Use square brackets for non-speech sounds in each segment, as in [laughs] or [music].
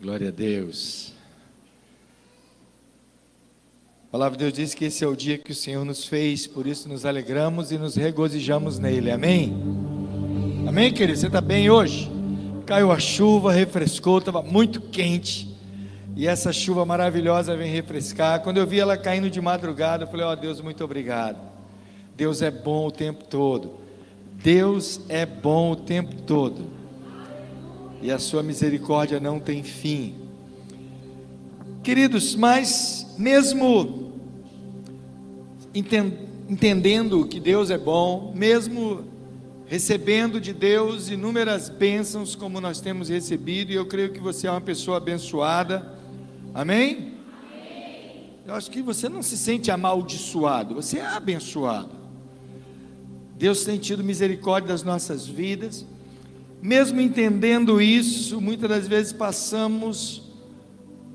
Glória a Deus. A palavra de Deus diz que esse é o dia que o Senhor nos fez, por isso nos alegramos e nos regozijamos nele. Amém? Amém, querido? Você está bem hoje? Caiu a chuva, refrescou, estava muito quente. E essa chuva maravilhosa vem refrescar. Quando eu vi ela caindo de madrugada, eu falei: Ó oh, Deus, muito obrigado. Deus é bom o tempo todo. Deus é bom o tempo todo e a sua misericórdia não tem fim. Queridos, mas mesmo entendendo que Deus é bom, mesmo recebendo de Deus inúmeras bênçãos como nós temos recebido, e eu creio que você é uma pessoa abençoada, amém? amém. Eu acho que você não se sente amaldiçoado, você é abençoado. Deus tem tido misericórdia das nossas vidas. Mesmo entendendo isso, muitas das vezes passamos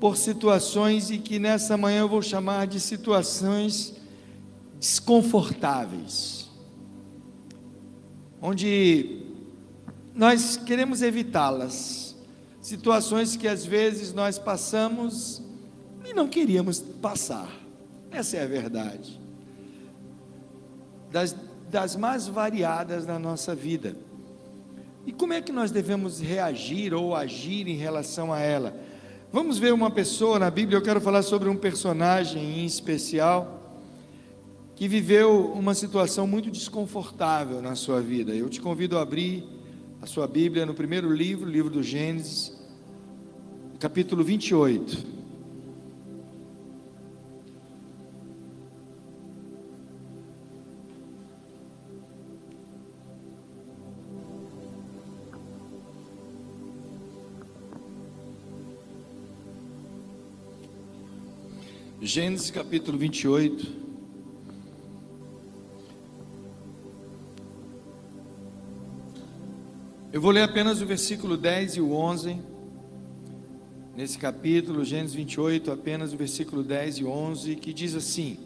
por situações e que nessa manhã eu vou chamar de situações desconfortáveis, onde nós queremos evitá-las, situações que às vezes nós passamos e não queríamos passar, essa é a verdade, das, das mais variadas na nossa vida. E como é que nós devemos reagir ou agir em relação a ela? Vamos ver uma pessoa na Bíblia, eu quero falar sobre um personagem em especial que viveu uma situação muito desconfortável na sua vida. Eu te convido a abrir a sua Bíblia no primeiro livro, livro do Gênesis, capítulo 28. Gênesis capítulo 28. Eu vou ler apenas o versículo 10 e o 11. Nesse capítulo, Gênesis 28, apenas o versículo 10 e 11, que diz assim: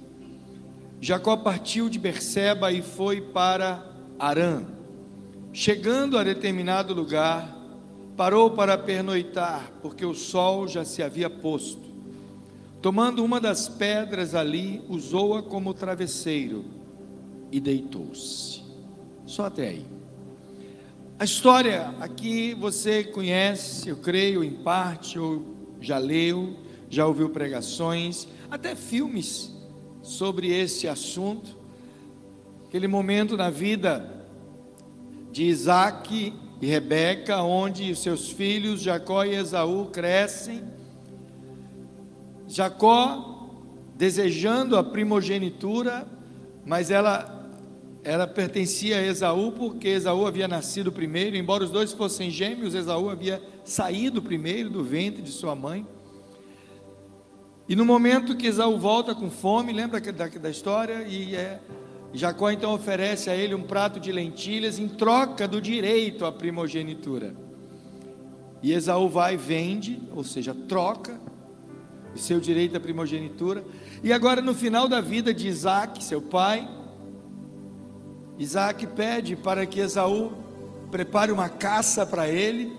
Jacó partiu de Berseba e foi para Arã. Chegando a determinado lugar, parou para pernoitar, porque o sol já se havia posto. Tomando uma das pedras ali, usou-a como travesseiro e deitou-se. Só até aí. A história aqui você conhece, eu creio, em parte, ou já leu, já ouviu pregações, até filmes sobre esse assunto. Aquele momento na vida de Isaac e Rebeca, onde seus filhos Jacó e Esaú crescem Jacó desejando a primogenitura, mas ela ela pertencia a Esaú porque Esaú havia nascido primeiro, embora os dois fossem gêmeos, Esaú havia saído primeiro do ventre de sua mãe. E no momento que Esaú volta com fome, lembra da, da história? E é, Jacó então oferece a ele um prato de lentilhas em troca do direito à primogenitura. E Esaú vai e vende, ou seja, troca, seu direito à primogenitura. E agora, no final da vida de Isaac, seu pai, Isaac pede para que Esaú prepare uma caça para ele,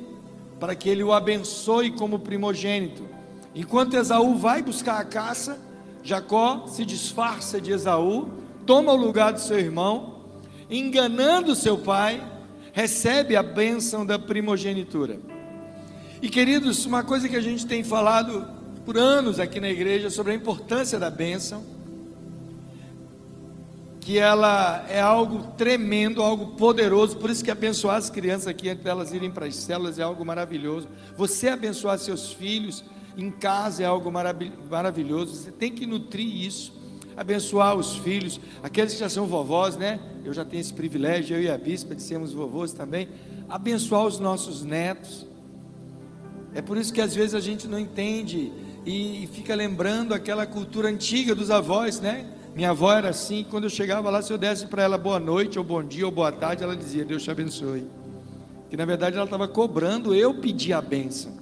para que ele o abençoe como primogênito. Enquanto Esaú vai buscar a caça, Jacó se disfarça de Esaú, toma o lugar do seu irmão, enganando seu pai, recebe a bênção da primogenitura. E queridos, uma coisa que a gente tem falado por anos aqui na igreja sobre a importância da bênção, que ela é algo tremendo, algo poderoso, por isso que abençoar as crianças aqui antes delas irem para as células é algo maravilhoso. Você abençoar seus filhos em casa é algo maravilhoso. Você tem que nutrir isso, abençoar os filhos, aqueles que já são vovós, né? Eu já tenho esse privilégio, eu e a bispa de sermos vovôs também. Abençoar os nossos netos. É por isso que às vezes a gente não entende e fica lembrando aquela cultura antiga dos avós, né? Minha avó era assim, quando eu chegava lá, se eu desse para ela boa noite, ou bom dia, ou boa tarde, ela dizia, Deus te abençoe. Que na verdade ela estava cobrando eu pedir a bênção.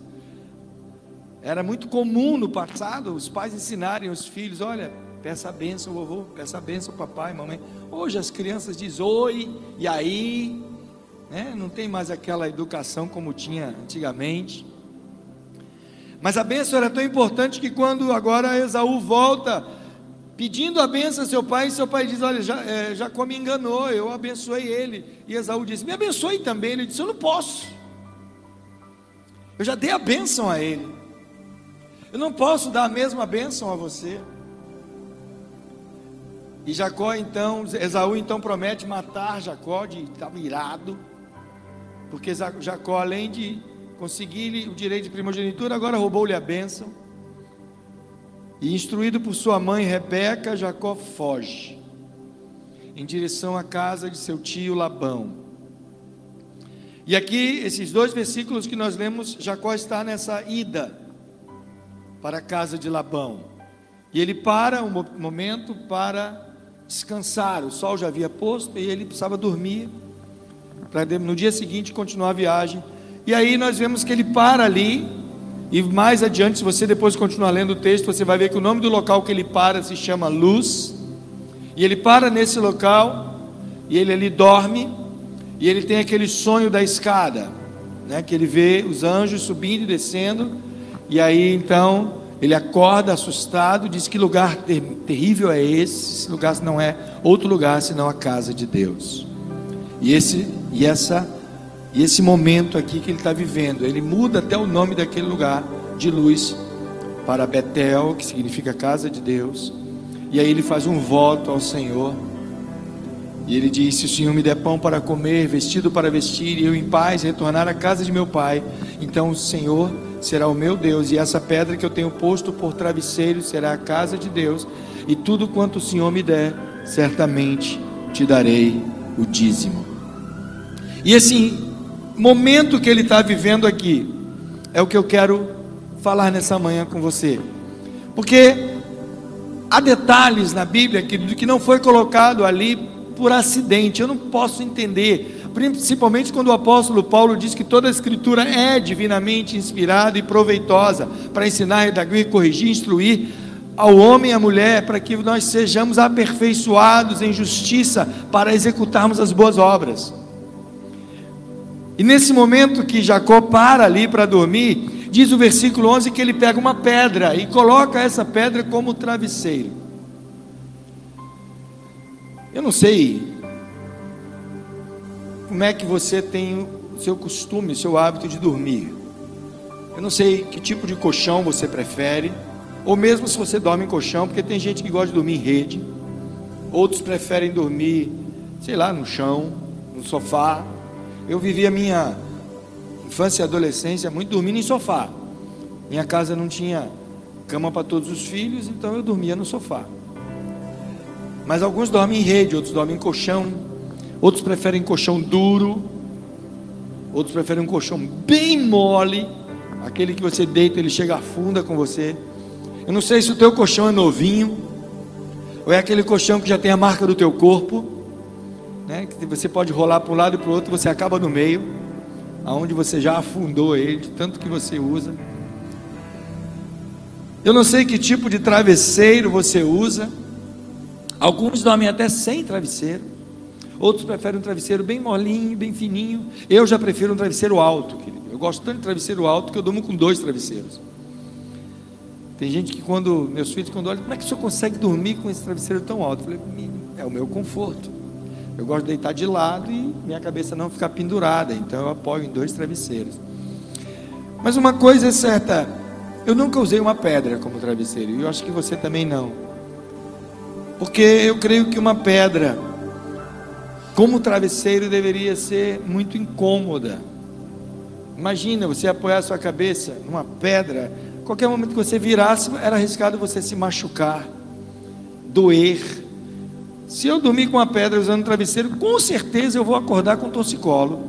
Era muito comum no passado os pais ensinarem os filhos, olha, peça a bênção, vovô, peça a bênção, papai, mamãe. Hoje as crianças dizem oi, e aí, né? não tem mais aquela educação como tinha antigamente. Mas a bênção era tão importante que quando agora Esaú volta pedindo a bênção a seu pai, seu pai diz: Olha, já, é, Jacó me enganou, eu abençoei ele. E Esaú disse: Me abençoe também. Ele disse: Eu não posso. Eu já dei a bênção a ele. Eu não posso dar a mesma bênção a você. E Jacó então, Esaú então promete matar Jacó, de estava irado, porque Jacó, além de conseguir o direito de primogenitura, agora roubou-lhe a bênção. E instruído por sua mãe Rebeca, Jacó foge em direção à casa de seu tio Labão. E aqui, esses dois versículos que nós lemos, Jacó está nessa ida para a casa de Labão. E ele para um momento para descansar. O sol já havia posto e ele precisava dormir para no dia seguinte continuar a viagem. E aí nós vemos que ele para ali e mais adiante, se você depois continuar lendo o texto, você vai ver que o nome do local que ele para se chama Luz. E ele para nesse local, e ele ali dorme, e ele tem aquele sonho da escada, né, que ele vê os anjos subindo e descendo, e aí então ele acorda assustado, diz que lugar ter terrível é esse, esse lugar não é outro lugar senão a casa de Deus. E esse e essa e esse momento aqui que ele está vivendo, ele muda até o nome daquele lugar de luz para Betel, que significa casa de Deus. E aí ele faz um voto ao Senhor. E ele diz: Se o Senhor me der pão para comer, vestido para vestir, e eu em paz retornar à casa de meu pai, então o Senhor será o meu Deus, e essa pedra que eu tenho posto por travesseiro será a casa de Deus, e tudo quanto o Senhor me der, certamente te darei o dízimo. E assim, momento que ele está vivendo aqui, é o que eu quero falar nessa manhã com você. Porque há detalhes na Bíblia que, que não foi colocado ali por acidente, eu não posso entender. Principalmente quando o apóstolo Paulo diz que toda a escritura é divinamente inspirada e proveitosa para ensinar, redaguir, corrigir, instruir ao homem e à mulher, para que nós sejamos aperfeiçoados em justiça para executarmos as boas obras. E nesse momento que Jacó para ali para dormir, diz o versículo 11 que ele pega uma pedra e coloca essa pedra como travesseiro. Eu não sei como é que você tem o seu costume, o seu hábito de dormir. Eu não sei que tipo de colchão você prefere, ou mesmo se você dorme em colchão, porque tem gente que gosta de dormir em rede, outros preferem dormir, sei lá, no chão, no sofá. Eu vivi a minha infância e adolescência muito dormindo em sofá. Minha casa não tinha cama para todos os filhos, então eu dormia no sofá. Mas alguns dormem em rede, outros dormem em colchão, outros preferem colchão duro, outros preferem um colchão bem mole, aquele que você deita, ele chega afunda com você. Eu não sei se o teu colchão é novinho, ou é aquele colchão que já tem a marca do teu corpo né, que você pode rolar para um lado e para o outro, você acaba no meio, aonde você já afundou ele, tanto que você usa. Eu não sei que tipo de travesseiro você usa. Alguns dormem até sem travesseiro. Outros preferem um travesseiro bem molinho, bem fininho. Eu já prefiro um travesseiro alto, querido. Eu gosto tanto de travesseiro alto que eu durmo com dois travesseiros. Tem gente que quando meus filhos quando olham, como é que o senhor consegue dormir com esse travesseiro tão alto? Eu falei, é o meu conforto. Eu gosto de deitar de lado e minha cabeça não ficar pendurada, então eu apoio em dois travesseiros. Mas uma coisa é certa, eu nunca usei uma pedra como travesseiro, e eu acho que você também não. Porque eu creio que uma pedra, como travesseiro, deveria ser muito incômoda. Imagina você apoiar sua cabeça numa pedra, qualquer momento que você virasse, era arriscado você se machucar, doer. Se eu dormir com uma pedra usando travesseiro, com certeza eu vou acordar com torcicolo.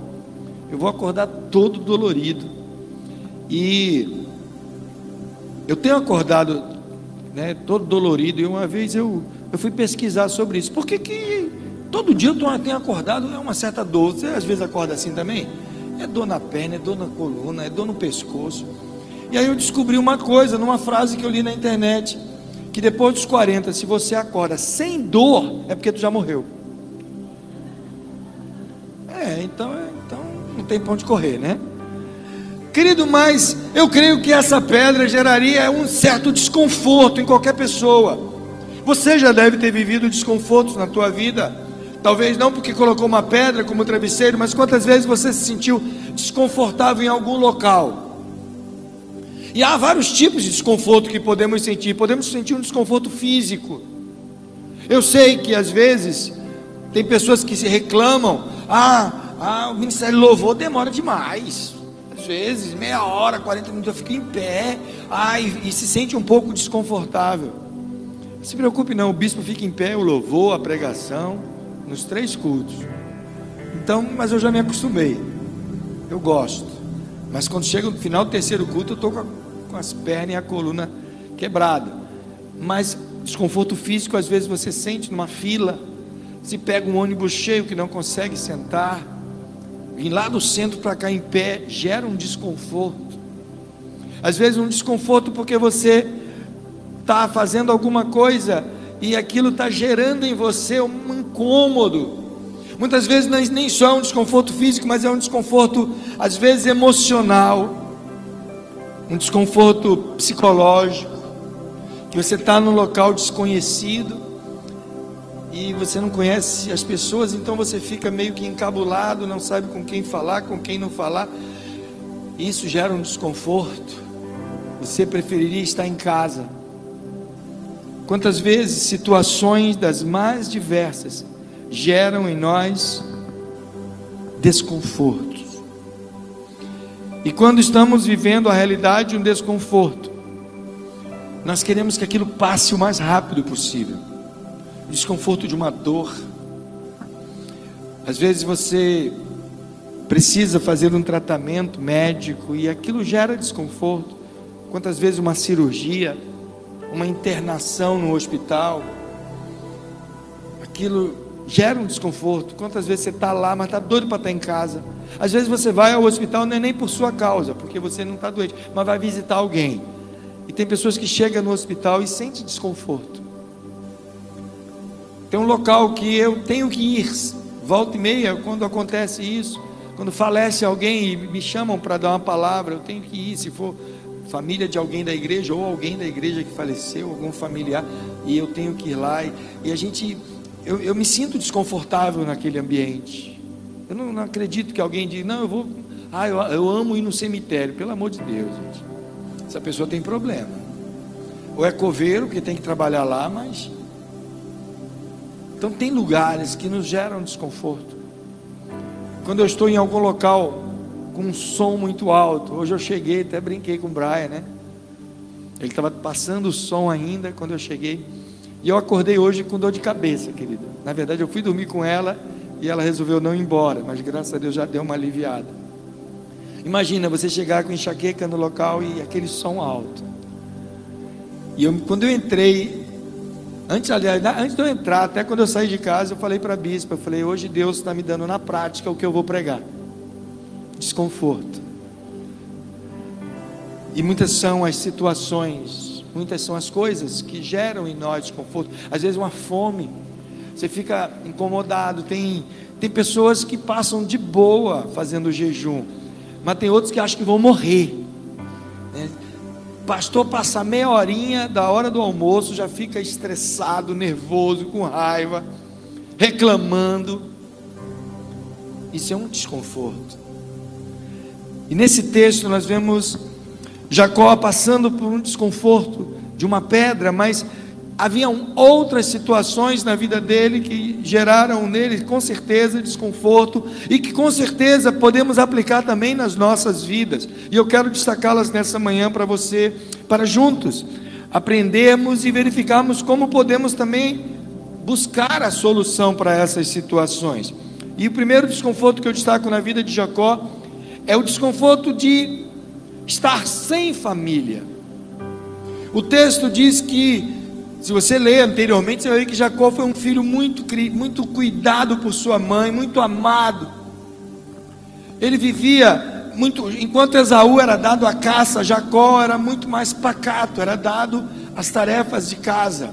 Eu vou acordar todo dolorido. E eu tenho acordado né, todo dolorido. E uma vez eu, eu fui pesquisar sobre isso. Por que, que todo dia eu tenho acordado é uma certa dor? Você às vezes acorda assim também? É dor na perna, é dor na coluna, é dor no pescoço. E aí eu descobri uma coisa numa frase que eu li na internet que depois dos 40, se você acorda sem dor, é porque tu já morreu. É, então, é, então não tem ponto de correr, né? Querido, mas eu creio que essa pedra geraria um certo desconforto em qualquer pessoa. Você já deve ter vivido desconfortos na tua vida. Talvez não porque colocou uma pedra como travesseiro, mas quantas vezes você se sentiu desconfortável em algum local? E há vários tipos de desconforto que podemos sentir. Podemos sentir um desconforto físico. Eu sei que às vezes tem pessoas que se reclamam: ah, ah o ministério louvor demora demais vezes, meia hora, 40 minutos, eu fico em pé, ai, e se sente um pouco desconfortável. Se preocupe não, o bispo fica em pé, o louvor, a pregação, nos três cultos. Então, mas eu já me acostumei. Eu gosto. Mas quando chega no final do terceiro culto, eu estou com, com as pernas e a coluna quebrada. Mas desconforto físico, às vezes você sente numa fila. Se pega um ônibus cheio que não consegue sentar vir lá do centro para cá em pé gera um desconforto. Às vezes um desconforto porque você está fazendo alguma coisa e aquilo está gerando em você um incômodo. Muitas vezes nem só é um desconforto físico, mas é um desconforto, às vezes, emocional, um desconforto psicológico, que você está num local desconhecido e você não conhece as pessoas, então você fica meio que encabulado, não sabe com quem falar, com quem não falar. Isso gera um desconforto. Você preferiria estar em casa. Quantas vezes situações das mais diversas geram em nós desconfortos. E quando estamos vivendo a realidade de um desconforto, nós queremos que aquilo passe o mais rápido possível o desconforto de uma dor. Às vezes você precisa fazer um tratamento médico e aquilo gera desconforto. Quantas vezes uma cirurgia, uma internação no hospital, aquilo gera um desconforto. Quantas vezes você está lá, mas está doido para estar tá em casa. Às vezes você vai ao hospital não é nem por sua causa, porque você não está doente, mas vai visitar alguém. E tem pessoas que chegam no hospital e sentem desconforto. Tem um local que eu tenho que ir, volta e meia, quando acontece isso, quando falece alguém e me chamam para dar uma palavra, eu tenho que ir, se for família de alguém da igreja ou alguém da igreja que faleceu, algum familiar, e eu tenho que ir lá. E, e a gente, eu, eu, me sinto desconfortável naquele ambiente. Eu não, não acredito que alguém diga, não, eu vou, ah, eu, eu amo ir no cemitério, pelo amor de Deus, gente. Essa pessoa tem problema. Ou é coveiro, que tem que trabalhar lá, mas então tem lugares que nos geram desconforto. Quando eu estou em algum local com um som muito alto, hoje eu cheguei, até brinquei com o Brian, né? Ele estava passando o som ainda quando eu cheguei. E eu acordei hoje com dor de cabeça, querida. Na verdade, eu fui dormir com ela e ela resolveu não ir embora, mas graças a Deus já deu uma aliviada. Imagina você chegar com enxaqueca no local e aquele som alto. E eu, quando eu entrei, Antes, aliás, antes de eu entrar, até quando eu saí de casa, eu falei para a bispa, eu falei, hoje Deus está me dando na prática o que eu vou pregar. Desconforto. E muitas são as situações, muitas são as coisas que geram em nós desconforto. Às vezes uma fome, você fica incomodado. Tem, tem pessoas que passam de boa fazendo jejum, mas tem outros que acham que vão morrer. Né? pastor passa meia horinha da hora do almoço, já fica estressado, nervoso, com raiva, reclamando. Isso é um desconforto. E nesse texto nós vemos Jacó passando por um desconforto de uma pedra, mas haviam outras situações na vida dele que geraram nele com certeza desconforto e que com certeza podemos aplicar também nas nossas vidas. E eu quero destacá-las nessa manhã para você, para juntos aprendermos e verificarmos como podemos também buscar a solução para essas situações. E o primeiro desconforto que eu destaco na vida de Jacó é o desconforto de estar sem família. O texto diz que se você ler anteriormente, você vai ver que Jacó foi um filho muito, muito cuidado por sua mãe, muito amado. Ele vivia muito, enquanto Esaú era dado a caça, Jacó era muito mais pacato, era dado as tarefas de casa.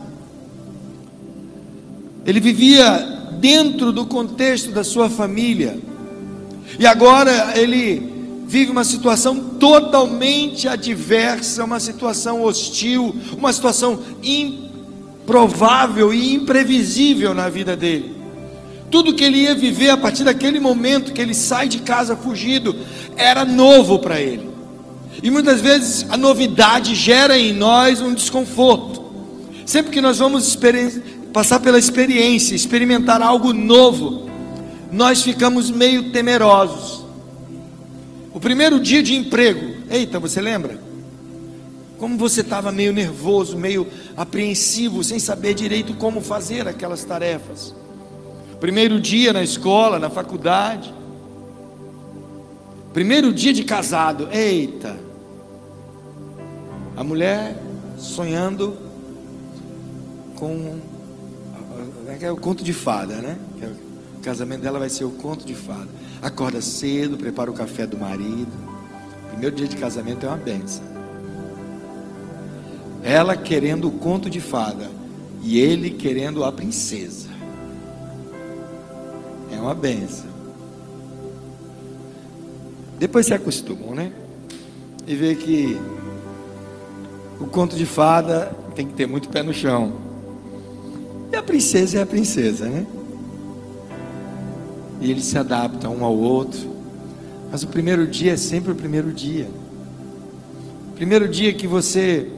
Ele vivia dentro do contexto da sua família. E agora ele vive uma situação totalmente adversa, uma situação hostil, uma situação improvável e imprevisível na vida dele. Tudo que ele ia viver a partir daquele momento que ele sai de casa fugido era novo para ele. E muitas vezes a novidade gera em nós um desconforto. Sempre que nós vamos passar pela experiência, experimentar algo novo, nós ficamos meio temerosos. O primeiro dia de emprego, eita, você lembra? Como você estava meio nervoso, meio apreensivo, sem saber direito como fazer aquelas tarefas. Primeiro dia na escola, na faculdade. Primeiro dia de casado, eita. A mulher sonhando com é, é o conto de fada, né? É o casamento dela vai ser o conto de fada. Acorda cedo, prepara o café do marido. Primeiro dia de casamento é uma benção. Ela querendo o conto de fada e ele querendo a princesa. É uma benção. Depois se acostumam, né? E vê que o conto de fada tem que ter muito pé no chão. E a princesa é a princesa, né? E eles se adaptam um ao outro. Mas o primeiro dia é sempre o primeiro dia. Primeiro dia que você,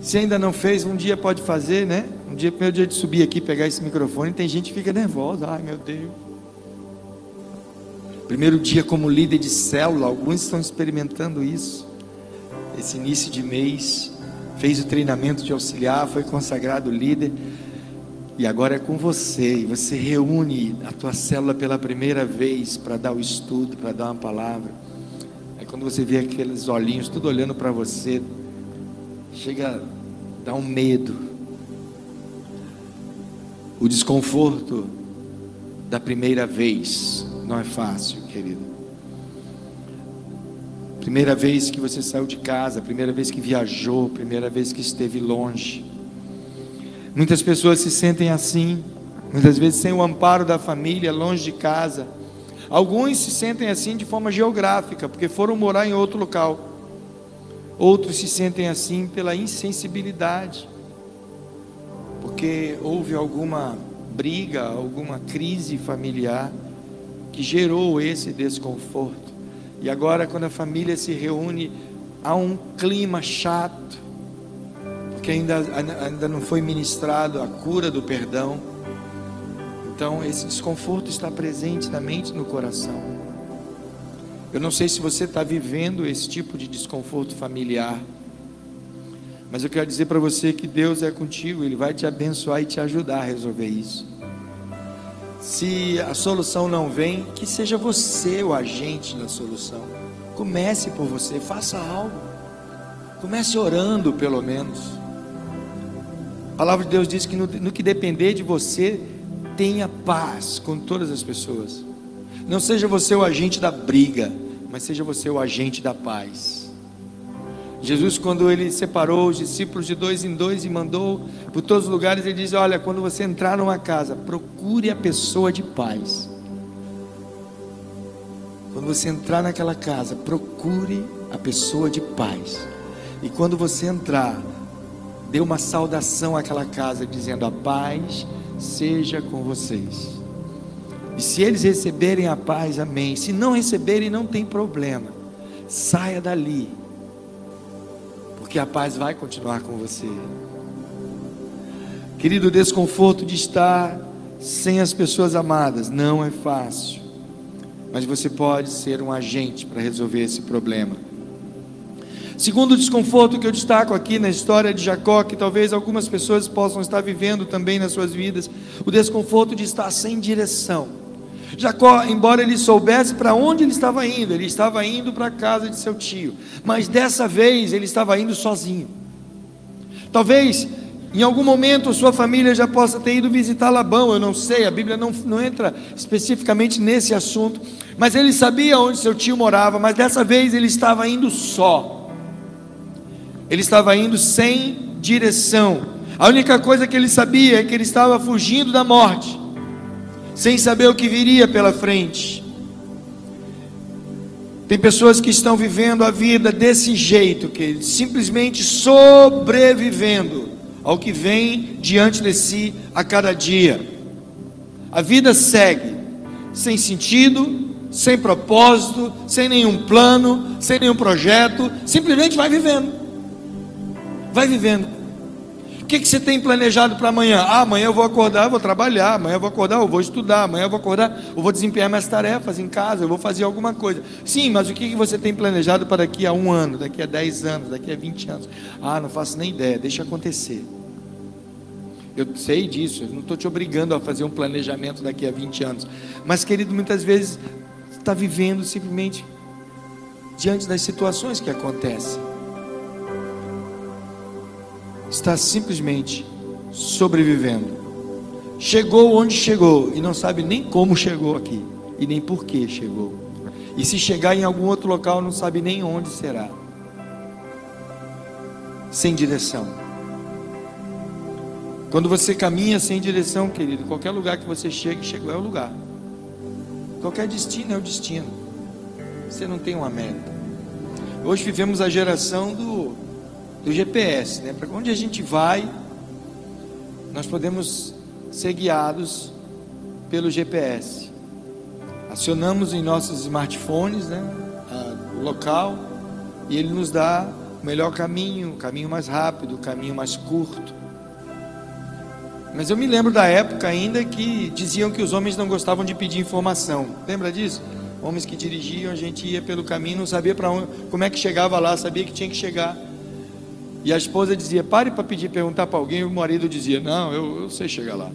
se ainda não fez, um dia pode fazer, né? Um dia, primeiro dia de subir aqui, pegar esse microfone, tem gente que fica nervosa. Ai meu Deus. Primeiro dia como líder de célula, alguns estão experimentando isso. Esse início de mês, fez o treinamento de auxiliar, foi consagrado líder. E agora é com você, e você reúne a tua célula pela primeira vez para dar o estudo, para dar uma palavra. Aí quando você vê aqueles olhinhos tudo olhando para você, chega a dar um medo. O desconforto da primeira vez não é fácil, querido. Primeira vez que você saiu de casa, primeira vez que viajou, primeira vez que esteve longe. Muitas pessoas se sentem assim, muitas vezes sem o amparo da família, longe de casa. Alguns se sentem assim de forma geográfica, porque foram morar em outro local. Outros se sentem assim pela insensibilidade, porque houve alguma briga, alguma crise familiar que gerou esse desconforto. E agora, quando a família se reúne, há um clima chato, que ainda, ainda não foi ministrado a cura do perdão. Então, esse desconforto está presente na mente e no coração. Eu não sei se você está vivendo esse tipo de desconforto familiar, mas eu quero dizer para você que Deus é contigo, Ele vai te abençoar e te ajudar a resolver isso. Se a solução não vem, que seja você o agente da solução. Comece por você, faça algo. Comece orando, pelo menos. A palavra de Deus diz que no, no que depender de você, tenha paz com todas as pessoas. Não seja você o agente da briga, mas seja você o agente da paz. Jesus, quando ele separou os discípulos de dois em dois e mandou por todos os lugares, ele diz: Olha, quando você entrar numa casa, procure a pessoa de paz. Quando você entrar naquela casa, procure a pessoa de paz. E quando você entrar, dê uma saudação àquela casa, dizendo: A paz seja com vocês. E se eles receberem a paz, amém. Se não receberem, não tem problema. Saia dali, porque a paz vai continuar com você. Querido, o desconforto de estar sem as pessoas amadas não é fácil, mas você pode ser um agente para resolver esse problema. Segundo desconforto que eu destaco aqui na história de Jacó, que talvez algumas pessoas possam estar vivendo também nas suas vidas, o desconforto de estar sem direção. Jacó, embora ele soubesse para onde ele estava indo, ele estava indo para a casa de seu tio, mas dessa vez ele estava indo sozinho. Talvez em algum momento sua família já possa ter ido visitar Labão, eu não sei, a Bíblia não, não entra especificamente nesse assunto, mas ele sabia onde seu tio morava, mas dessa vez ele estava indo só. Ele estava indo sem direção. A única coisa que ele sabia é que ele estava fugindo da morte, sem saber o que viria pela frente. Tem pessoas que estão vivendo a vida desse jeito, que simplesmente sobrevivendo ao que vem diante de si a cada dia. A vida segue sem sentido, sem propósito, sem nenhum plano, sem nenhum projeto, simplesmente vai vivendo. Vai vivendo que, que você tem planejado para amanhã? Ah, amanhã eu vou acordar, eu vou trabalhar, amanhã eu vou acordar, eu vou estudar, amanhã eu vou acordar, eu vou desempenhar minhas tarefas em casa, eu vou fazer alguma coisa. Sim, mas o que, que você tem planejado para daqui a um ano, daqui a dez anos, daqui a vinte anos? Ah, não faço nem ideia, deixa acontecer. Eu sei disso, eu não estou te obrigando a fazer um planejamento daqui a 20 anos. Mas, querido, muitas vezes está vivendo simplesmente diante das situações que acontecem está simplesmente sobrevivendo. Chegou onde chegou e não sabe nem como chegou aqui e nem por que chegou. E se chegar em algum outro local, não sabe nem onde será. Sem direção. Quando você caminha sem direção, querido, qualquer lugar que você chegue, chegou é o lugar. Qualquer destino é o destino. Você não tem uma meta. Hoje vivemos a geração do do GPS, né? Para onde a gente vai, nós podemos ser guiados pelo GPS. Acionamos em nossos smartphones, né? O local e ele nos dá o melhor caminho, o caminho mais rápido, o caminho mais curto. Mas eu me lembro da época ainda que diziam que os homens não gostavam de pedir informação. Lembra disso? Homens que dirigiam, a gente ia pelo caminho, não sabia para onde, como é que chegava lá, sabia que tinha que chegar. E a esposa dizia: pare para pedir, perguntar para alguém. E o marido dizia: não, eu, eu sei chegar lá.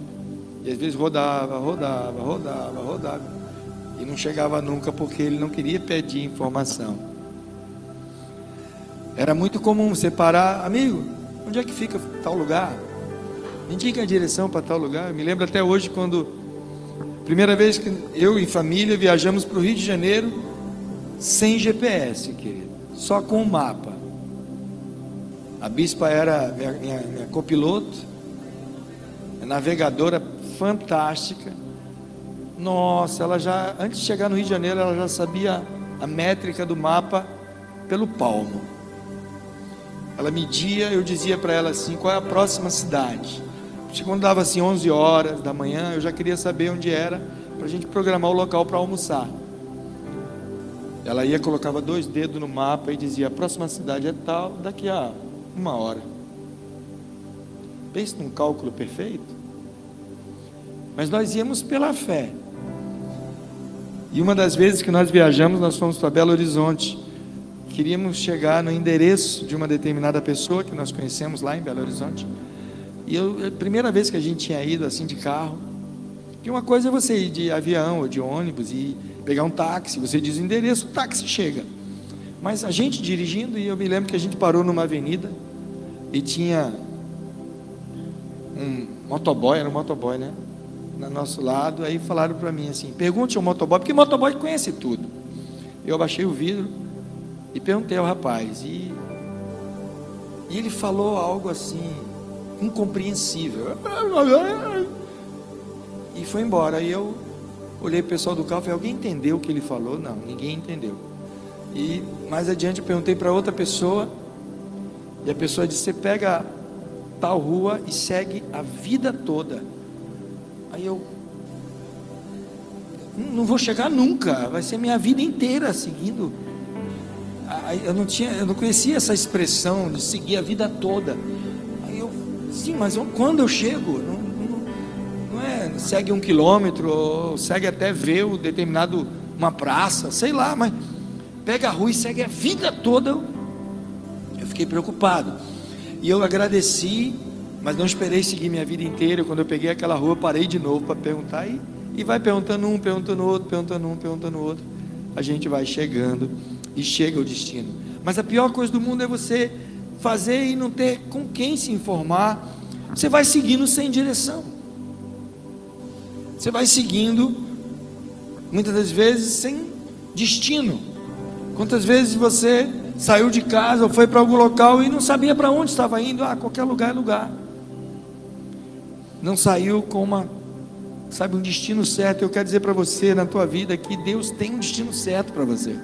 E às vezes rodava, rodava, rodava, rodava. E não chegava nunca porque ele não queria pedir informação. Era muito comum separar, amigo, onde é que fica tal lugar? Me indica a direção para tal lugar. Me lembro até hoje quando, primeira vez que eu e família viajamos para o Rio de Janeiro, sem GPS, querido, só com o mapa. A bispa era minha, minha, minha copiloto, navegadora fantástica. Nossa, ela já, antes de chegar no Rio de Janeiro, ela já sabia a métrica do mapa pelo palmo. Ela media, eu dizia para ela assim: qual é a próxima cidade? Quando dava assim 11 horas da manhã, eu já queria saber onde era, para a gente programar o local para almoçar. Ela ia, colocava dois dedos no mapa e dizia: a próxima cidade é tal, daqui a uma hora. Pense num cálculo perfeito. Mas nós íamos pela fé. E uma das vezes que nós viajamos, nós fomos para Belo Horizonte. Queríamos chegar no endereço de uma determinada pessoa que nós conhecemos lá em Belo Horizonte. E eu, a primeira vez que a gente tinha ido assim de carro, que uma coisa é você ir de avião ou de ônibus e pegar um táxi, você diz o endereço, o táxi chega. Mas a gente dirigindo, e eu me lembro que a gente parou numa avenida, e tinha um motoboy, era um motoboy, né? No nosso lado, aí falaram para mim assim: pergunte ao motoboy, porque motoboy conhece tudo. Eu abaixei o vidro e perguntei ao rapaz, e, e ele falou algo assim, incompreensível. E foi embora. Aí eu olhei o pessoal do carro e falei: alguém entendeu o que ele falou? Não, ninguém entendeu. E mais adiante eu perguntei para outra pessoa. E a pessoa disse: Você pega tal rua e segue a vida toda. Aí eu. Não vou chegar nunca, vai ser minha vida inteira seguindo. Eu não tinha, eu não conhecia essa expressão de seguir a vida toda. Aí eu, sim, mas eu, quando eu chego, não, não, não é segue um quilômetro, segue até ver o determinado uma praça, sei lá, mas pega a rua e segue a vida toda fiquei preocupado. E eu agradeci, mas não esperei seguir minha vida inteira. Quando eu peguei aquela rua, parei de novo para perguntar. E, e vai perguntando um, perguntando outro, perguntando um, perguntando outro. A gente vai chegando e chega ao destino. Mas a pior coisa do mundo é você fazer e não ter com quem se informar. Você vai seguindo sem direção. Você vai seguindo, muitas das vezes, sem destino. Quantas vezes você saiu de casa ou foi para algum local e não sabia para onde estava indo. Ah, qualquer lugar é lugar. Não saiu com uma, sabe, um destino certo. Eu quero dizer para você na tua vida que Deus tem um destino certo para você.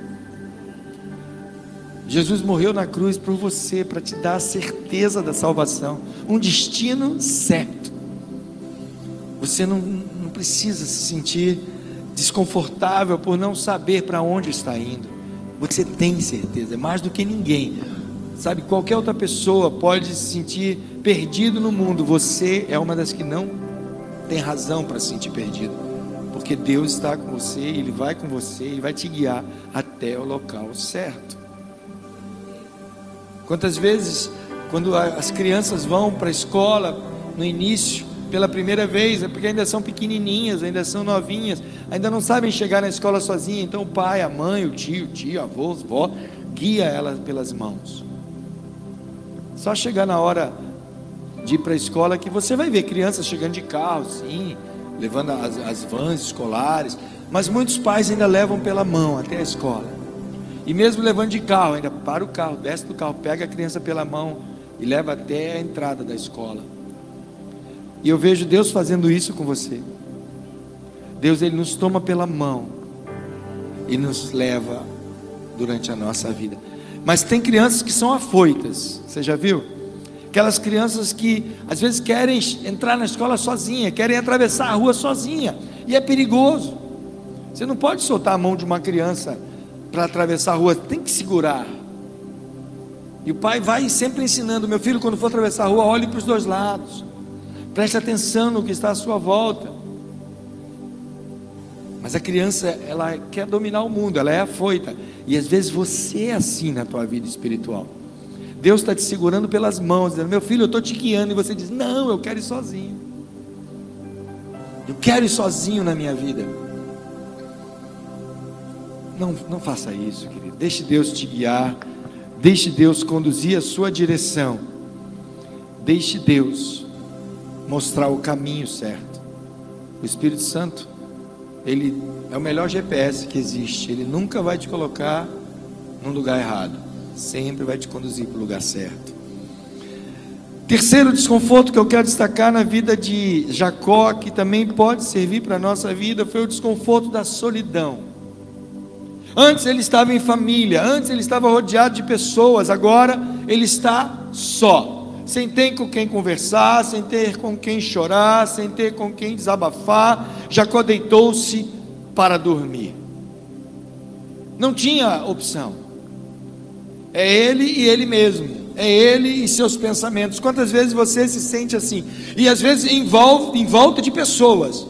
Jesus morreu na cruz por você, para te dar a certeza da salvação, um destino certo. Você não, não precisa se sentir desconfortável por não saber para onde está indo. Você tem certeza, é mais do que ninguém. Sabe, qualquer outra pessoa pode se sentir perdido no mundo. Você é uma das que não tem razão para se sentir perdido. Porque Deus está com você, Ele vai com você, Ele vai te guiar até o local certo. Quantas vezes, quando as crianças vão para a escola no início, pela primeira vez, é porque ainda são pequenininhas, ainda são novinhas, ainda não sabem chegar na escola sozinha, então o pai, a mãe, o tio, o tio, avô, avó, guia elas pelas mãos. Só chegar na hora de ir para a escola que você vai ver crianças chegando de carro, sim, levando as, as vans escolares, mas muitos pais ainda levam pela mão até a escola. E mesmo levando de carro, ainda para o carro, desce do carro, pega a criança pela mão e leva até a entrada da escola. E eu vejo Deus fazendo isso com você. Deus ele nos toma pela mão e nos leva durante a nossa vida. Mas tem crianças que são afoitas. Você já viu? Aquelas crianças que às vezes querem entrar na escola sozinha, querem atravessar a rua sozinha, e é perigoso. Você não pode soltar a mão de uma criança para atravessar a rua, tem que segurar. E o pai vai sempre ensinando: meu filho, quando for atravessar a rua, olhe para os dois lados. Preste atenção no que está à sua volta. Mas a criança, ela quer dominar o mundo, ela é afoita. E às vezes você é assim na tua vida espiritual. Deus está te segurando pelas mãos, dizendo: Meu filho, eu estou te guiando. E você diz: Não, eu quero ir sozinho. Eu quero ir sozinho na minha vida. Não, não faça isso, querido. Deixe Deus te guiar. Deixe Deus conduzir a sua direção. Deixe Deus mostrar o caminho certo. O Espírito Santo, ele é o melhor GPS que existe. Ele nunca vai te colocar num lugar errado. Sempre vai te conduzir para o lugar certo. Terceiro desconforto que eu quero destacar na vida de Jacó, que também pode servir para a nossa vida, foi o desconforto da solidão. Antes ele estava em família, antes ele estava rodeado de pessoas, agora ele está só sem ter com quem conversar, sem ter com quem chorar, sem ter com quem desabafar, Jacó deitou-se para dormir. Não tinha opção. É ele e ele mesmo. É ele e seus pensamentos. Quantas vezes você se sente assim? E às vezes envolve, em volta de pessoas.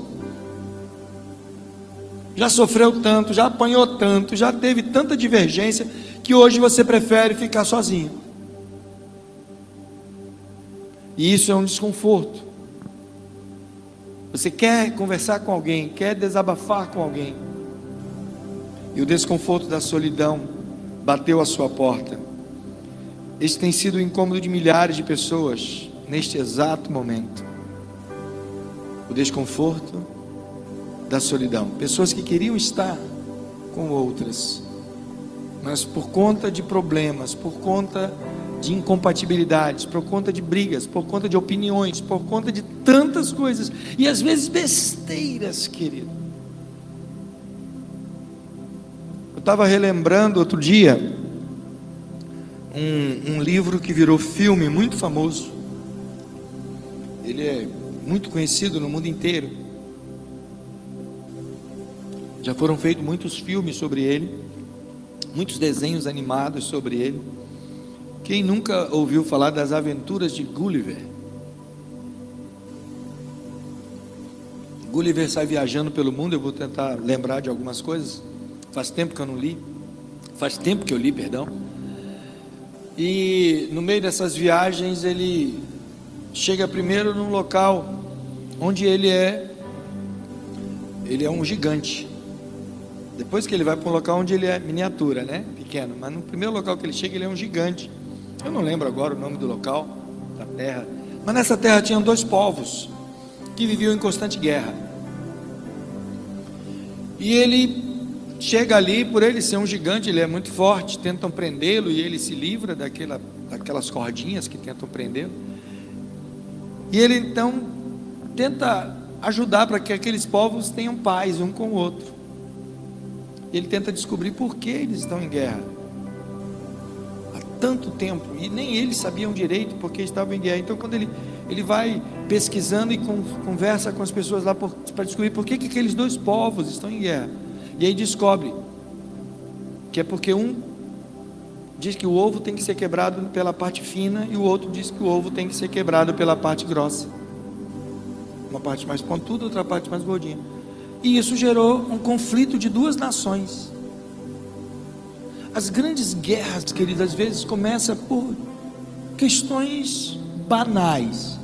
Já sofreu tanto, já apanhou tanto, já teve tanta divergência que hoje você prefere ficar sozinho. E isso é um desconforto. Você quer conversar com alguém, quer desabafar com alguém, e o desconforto da solidão bateu à sua porta. Este tem sido o incômodo de milhares de pessoas neste exato momento. O desconforto da solidão. Pessoas que queriam estar com outras, mas por conta de problemas, por conta de incompatibilidades, por conta de brigas, por conta de opiniões, por conta de tantas coisas, e às vezes besteiras, querido. Eu estava relembrando outro dia um, um livro que virou filme muito famoso. Ele é muito conhecido no mundo inteiro. Já foram feitos muitos filmes sobre ele, muitos desenhos animados sobre ele. Quem nunca ouviu falar das aventuras de Gulliver? Gulliver sai viajando pelo mundo, eu vou tentar lembrar de algumas coisas. Faz tempo que eu não li. Faz tempo que eu li, perdão. E no meio dessas viagens ele chega primeiro num local onde ele é ele é um gigante. Depois que ele vai para um local onde ele é miniatura, né? Pequeno, mas no primeiro local que ele chega ele é um gigante. Eu não lembro agora o nome do local, da terra. Mas nessa terra tinham dois povos que viviam em constante guerra. E ele chega ali, por ele ser um gigante, ele é muito forte, tentam prendê-lo e ele se livra daquela, daquelas cordinhas que tentam prendê-lo. E ele então tenta ajudar para que aqueles povos tenham paz um com o outro. Ele tenta descobrir por que eles estão em guerra. Tanto tempo e nem eles sabiam direito porque estavam em guerra. Então, quando ele, ele vai pesquisando e com, conversa com as pessoas lá para descobrir por que, que aqueles dois povos estão em guerra, e aí descobre que é porque um diz que o ovo tem que ser quebrado pela parte fina e o outro diz que o ovo tem que ser quebrado pela parte grossa. Uma parte mais pontuda, outra parte mais gordinha. E isso gerou um conflito de duas nações. As grandes guerras, queridas, às vezes começam por questões banais,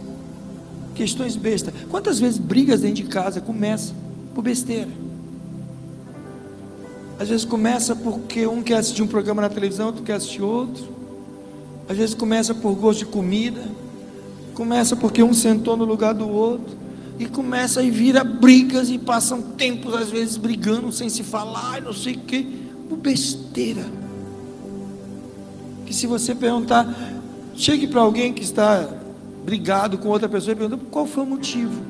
questões bestas. Quantas vezes brigas dentro de casa começam por besteira? Às vezes começa porque um quer assistir um programa na televisão, outro quer assistir outro. Às vezes começa por gosto de comida. Começa porque um sentou no lugar do outro. E começa e vira brigas e passam tempos às vezes brigando sem se falar, não sei o que. Por besteira. Que se você perguntar, chegue para alguém que está brigado com outra pessoa e pergunta qual foi o motivo.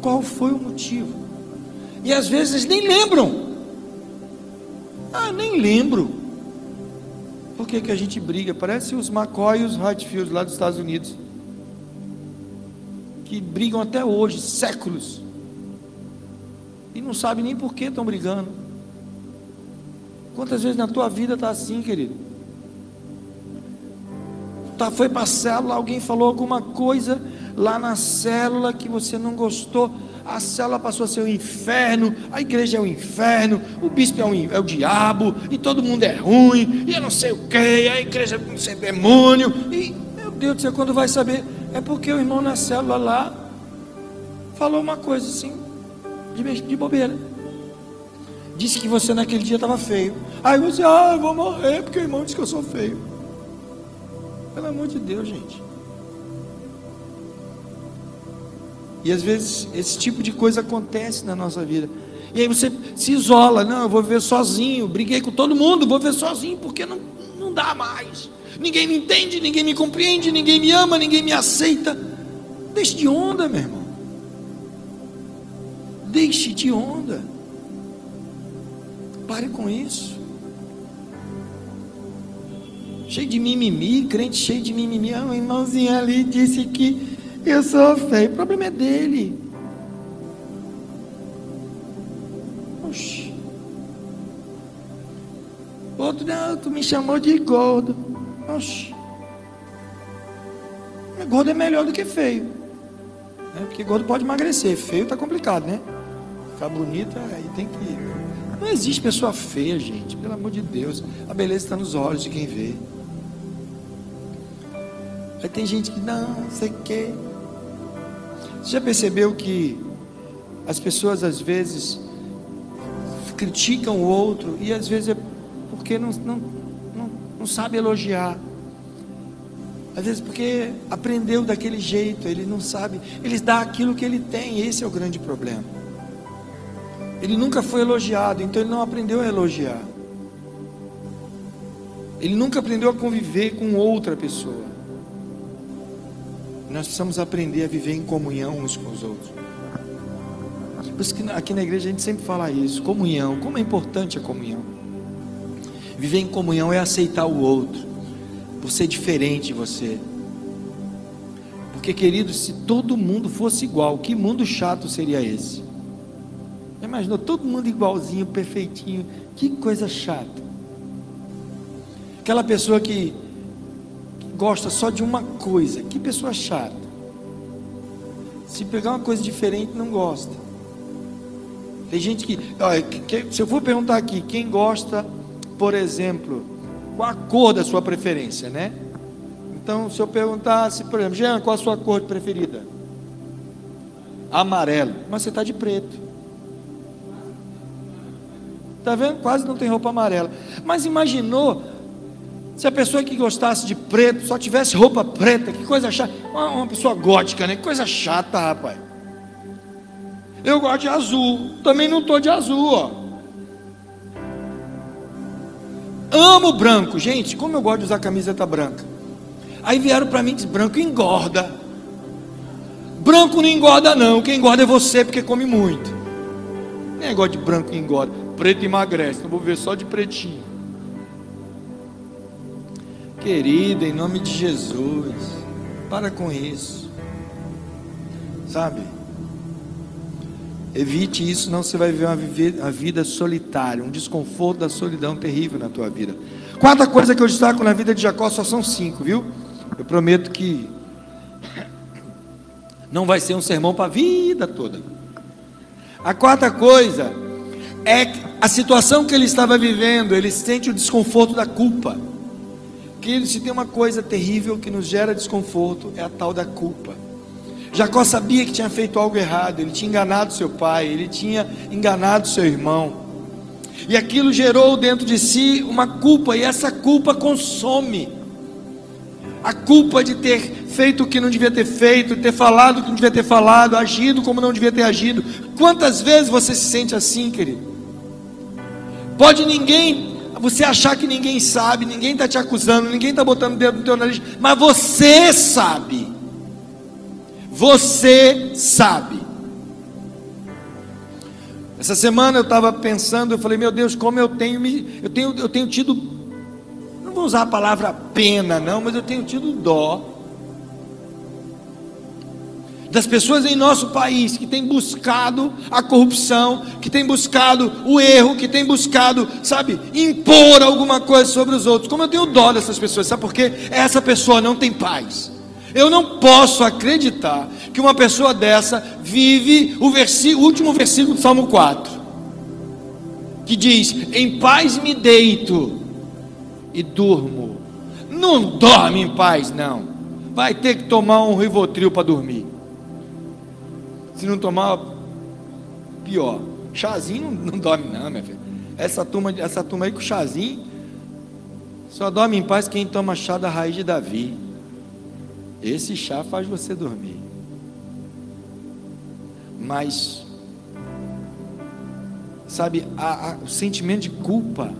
Qual foi o motivo? E às vezes nem lembram. Ah, nem lembro. Por que, que a gente briga? Parece os McCoy e os Hatfields lá dos Estados Unidos. Que brigam até hoje, séculos. E não sabe nem por que estão brigando. Quantas vezes na tua vida está assim, querido? Tá, foi para a célula, alguém falou alguma coisa lá na célula que você não gostou a célula passou a ser o um inferno, a igreja é o um inferno, o bispo é, um, é, o diabo, e todo mundo é ruim, e eu não sei o que, a igreja é demônio, e meu Deus do céu, quando vai saber, é porque o irmão na célula lá falou uma coisa assim, de, de bobeira. Disse que você naquele dia estava feio. Aí você, ah, eu vou morrer porque o irmão disse que eu sou feio. Pelo amor de Deus, gente. E às vezes esse tipo de coisa acontece na nossa vida. E aí você se isola, não, eu vou viver sozinho, briguei com todo mundo, vou viver sozinho, porque não, não dá mais. Ninguém me entende, ninguém me compreende, ninguém me ama, ninguém me aceita. Deixe de onda, meu irmão. Deixe de onda. Pare com isso. Cheio de mimimi, crente cheio de mimimi. Ah, um irmãozinho ali disse que eu sou feio. O problema é dele. Oxi. Outro, não, tu me chamou de gordo. Oxi. Gordo é melhor do que feio. Né? Porque gordo pode emagrecer. Feio tá complicado, né? Ficar bonito, aí tem que. Não existe pessoa feia, gente. Pelo amor de Deus. A beleza está nos olhos de quem vê. Aí tem gente que não, sei o quê. Você já percebeu que as pessoas às vezes criticam o outro e às vezes é porque não, não, não, não sabe elogiar. Às vezes porque aprendeu daquele jeito, ele não sabe, eles dá aquilo que ele tem, esse é o grande problema. Ele nunca foi elogiado, então ele não aprendeu a elogiar. Ele nunca aprendeu a conviver com outra pessoa. Nós precisamos aprender a viver em comunhão uns com os outros. Por isso que aqui na igreja a gente sempre fala isso, comunhão, como é importante a comunhão. Viver em comunhão é aceitar o outro, por ser diferente de você. Porque, querido, se todo mundo fosse igual, que mundo chato seria esse? Imaginou todo mundo igualzinho, perfeitinho, que coisa chata. Aquela pessoa que gosta só de uma coisa. Que pessoa chata. Se pegar uma coisa diferente, não gosta. Tem gente que, se eu for perguntar aqui, quem gosta, por exemplo, qual a cor da sua preferência, né? Então, se eu perguntasse, por exemplo, Jean, qual a sua cor preferida? Amarelo. Mas você está de preto. Está vendo? Quase não tem roupa amarela. Mas imaginou se a pessoa que gostasse de preto só tivesse roupa preta, que coisa chata. Uma pessoa gótica, né? Que coisa chata, rapaz. Eu gosto de azul. Também não estou de azul, ó. Amo branco. Gente, como eu gosto de usar camiseta branca. Aí vieram para mim e branco engorda. Branco não engorda não. Quem engorda é você, porque come muito. Negócio de branco engorda. Preto emagrece. Não vou ver só de pretinho. Querida, em nome de Jesus, para com isso. Sabe? Evite isso, não você vai viver uma, vida solitária, um desconforto da solidão terrível na tua vida. Quarta coisa que eu destaco na vida de Jacó só são cinco, viu? Eu prometo que não vai ser um sermão para a vida toda. A quarta coisa é a situação que ele estava vivendo, ele sente o desconforto da culpa. Que se tem uma coisa terrível que nos gera desconforto, é a tal da culpa. Jacó sabia que tinha feito algo errado, ele tinha enganado seu pai, ele tinha enganado seu irmão. E aquilo gerou dentro de si uma culpa, e essa culpa consome. A culpa de ter feito o que não devia ter feito, ter falado o que não devia ter falado, agido como não devia ter agido. Quantas vezes você se sente assim, querido? Pode ninguém, você achar que ninguém sabe, ninguém está te acusando, ninguém está botando o dedo no teu nariz, mas você sabe. Você sabe. Essa semana eu estava pensando, eu falei, meu Deus, como eu tenho me, eu tenho, eu tenho tido, não vou usar a palavra pena, não, mas eu tenho tido dó das pessoas em nosso país que têm buscado a corrupção, que têm buscado o erro, que têm buscado, sabe, impor alguma coisa sobre os outros. Como eu tenho dó dessas pessoas, sabe por quê? Essa pessoa não tem paz. Eu não posso acreditar que uma pessoa dessa vive o, o último versículo do Salmo 4, que diz: Em paz me deito e durmo. Não dorme em paz, não. Vai ter que tomar um rivotril para dormir. Se não tomar, pior. Chazinho não, não dorme, não, minha filha. Essa turma, essa turma aí com chazinho, só dorme em paz quem toma chá da raiz de Davi. Esse chá faz você dormir. Mas, sabe, a, a, o sentimento de culpa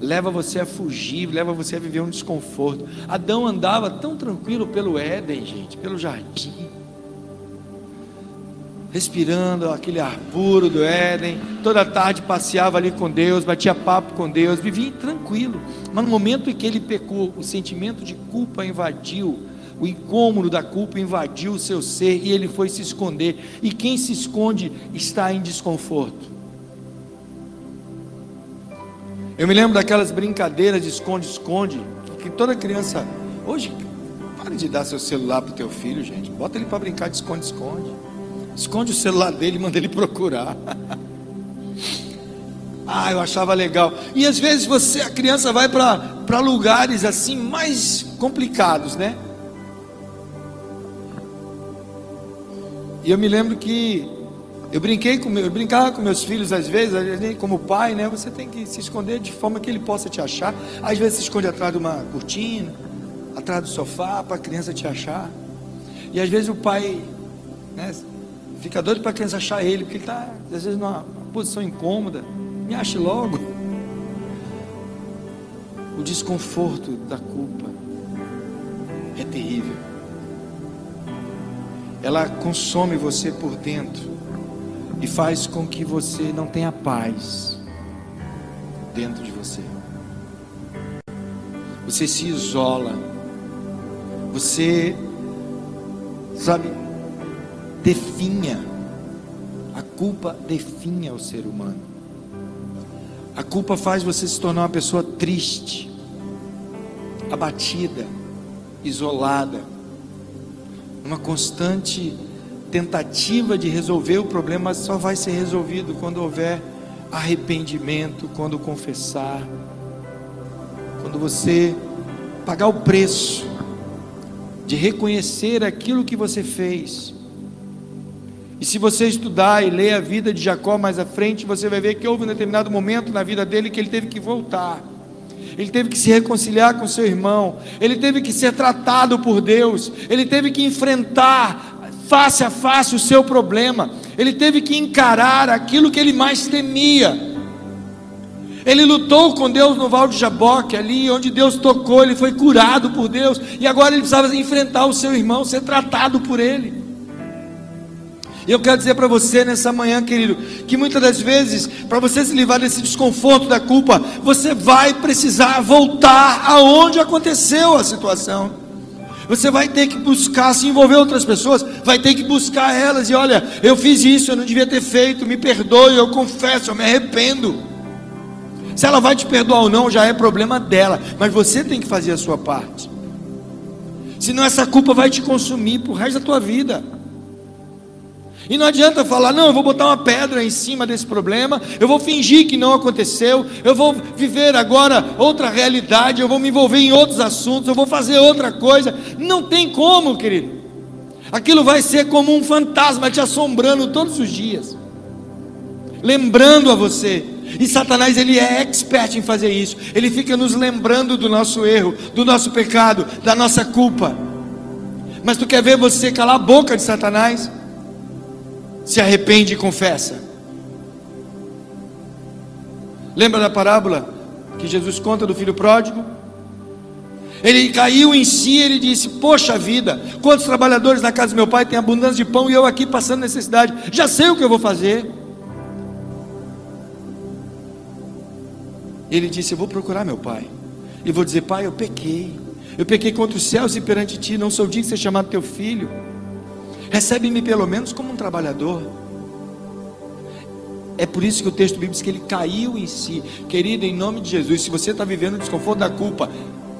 leva você a fugir, leva você a viver um desconforto. Adão andava tão tranquilo pelo Éden, gente, pelo jardim, respirando aquele ar puro do Éden. Toda tarde passeava ali com Deus, batia papo com Deus, vivia tranquilo. Mas no momento em que ele pecou, o sentimento de culpa invadiu o incômodo da culpa invadiu o seu ser e ele foi se esconder. E quem se esconde está em desconforto. Eu me lembro daquelas brincadeiras de esconde-esconde, que toda criança. Hoje, pare de dar seu celular para o teu filho, gente. Bota ele para brincar de esconde-esconde. Esconde o celular dele e manda ele procurar. [laughs] ah, eu achava legal. E às vezes você, a criança vai para lugares assim mais complicados, né? E eu me lembro que eu brinquei com eu brincava com meus filhos às vezes, como pai, né? Você tem que se esconder de forma que ele possa te achar. Às vezes se esconde atrás de uma cortina, atrás do sofá para a criança te achar. E às vezes o pai, né, fica doido para a criança achar ele, porque ele está às vezes numa posição incômoda. Me ache logo. O desconforto da culpa é terrível ela consome você por dentro e faz com que você não tenha paz dentro de você. Você se isola, você, sabe, definha. A culpa definha o ser humano. A culpa faz você se tornar uma pessoa triste, abatida, isolada uma constante tentativa de resolver o problema só vai ser resolvido quando houver arrependimento, quando confessar, quando você pagar o preço de reconhecer aquilo que você fez. E se você estudar e ler a vida de Jacó mais à frente, você vai ver que houve um determinado momento na vida dele que ele teve que voltar. Ele teve que se reconciliar com seu irmão, ele teve que ser tratado por Deus, ele teve que enfrentar face a face o seu problema, ele teve que encarar aquilo que ele mais temia. Ele lutou com Deus no Val de Jaboque, ali onde Deus tocou, ele foi curado por Deus, e agora ele precisava enfrentar o seu irmão, ser tratado por ele. E eu quero dizer para você nessa manhã, querido, que muitas das vezes, para você se livrar desse desconforto da culpa, você vai precisar voltar aonde aconteceu a situação. Você vai ter que buscar se envolver outras pessoas, vai ter que buscar elas e olha, eu fiz isso, eu não devia ter feito, me perdoe, eu confesso, eu me arrependo. Se ela vai te perdoar ou não, já é problema dela, mas você tem que fazer a sua parte. Senão essa culpa vai te consumir pro resto da tua vida. E não adianta falar, não, eu vou botar uma pedra em cima desse problema, eu vou fingir que não aconteceu, eu vou viver agora outra realidade, eu vou me envolver em outros assuntos, eu vou fazer outra coisa. Não tem como, querido. Aquilo vai ser como um fantasma te assombrando todos os dias, lembrando a você. E Satanás ele é expert em fazer isso. Ele fica nos lembrando do nosso erro, do nosso pecado, da nossa culpa. Mas tu quer ver você calar a boca de Satanás? Se arrepende e confessa. Lembra da parábola que Jesus conta do filho pródigo? Ele caiu em si, ele disse: Poxa vida, quantos trabalhadores na casa do meu pai têm abundância de pão e eu aqui passando necessidade, já sei o que eu vou fazer. Ele disse: Eu vou procurar meu pai, e vou dizer: Pai, eu pequei, eu pequei contra os céus e perante ti, não sou digno de ser chamado teu filho. Recebe-me pelo menos como um trabalhador. É por isso que o texto bíblico diz que ele caiu em si. Querida, em nome de Jesus, se você está vivendo o desconforto da culpa,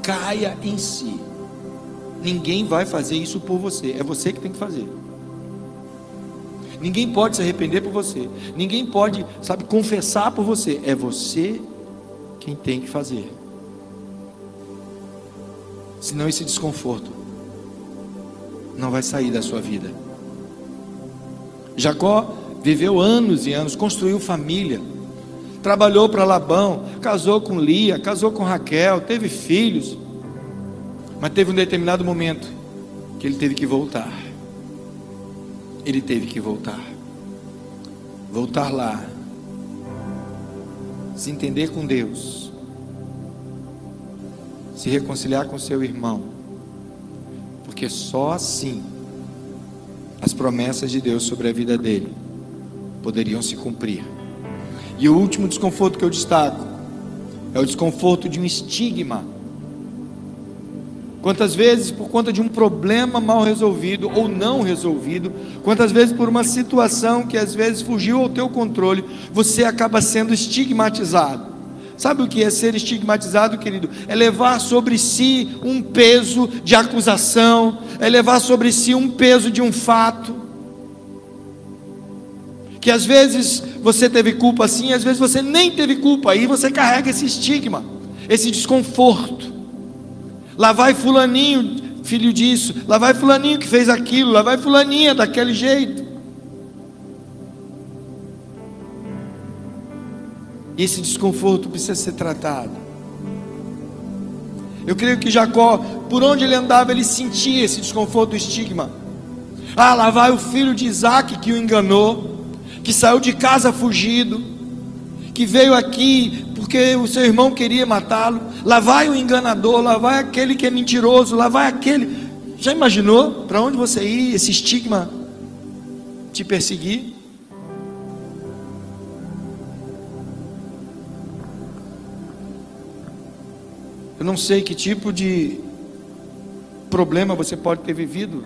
caia em si. Ninguém vai fazer isso por você, é você que tem que fazer. Ninguém pode se arrepender por você. Ninguém pode, sabe, confessar por você. É você quem tem que fazer. Senão esse desconforto não vai sair da sua vida. Jacó viveu anos e anos, construiu família, trabalhou para Labão, casou com Lia, casou com Raquel, teve filhos, mas teve um determinado momento que ele teve que voltar. Ele teve que voltar. Voltar lá. Se entender com Deus. Se reconciliar com seu irmão porque só assim as promessas de Deus sobre a vida dele poderiam se cumprir. E o último desconforto que eu destaco é o desconforto de um estigma. Quantas vezes, por conta de um problema mal resolvido ou não resolvido, quantas vezes por uma situação que às vezes fugiu ao teu controle, você acaba sendo estigmatizado. Sabe o que é ser estigmatizado, querido? É levar sobre si um peso de acusação, é levar sobre si um peso de um fato. Que às vezes você teve culpa assim, às vezes você nem teve culpa, aí você carrega esse estigma, esse desconforto. Lá vai Fulaninho, filho disso, lá vai Fulaninho que fez aquilo, lá vai Fulaninha daquele jeito. E esse desconforto precisa ser tratado. Eu creio que Jacó, por onde ele andava, ele sentia esse desconforto, o estigma. Ah, lá vai o filho de Isaac que o enganou, que saiu de casa fugido, que veio aqui porque o seu irmão queria matá-lo. Lá vai o enganador, lá vai aquele que é mentiroso, lá vai aquele. Já imaginou para onde você ir, esse estigma te perseguir? Eu não sei que tipo de problema você pode ter vivido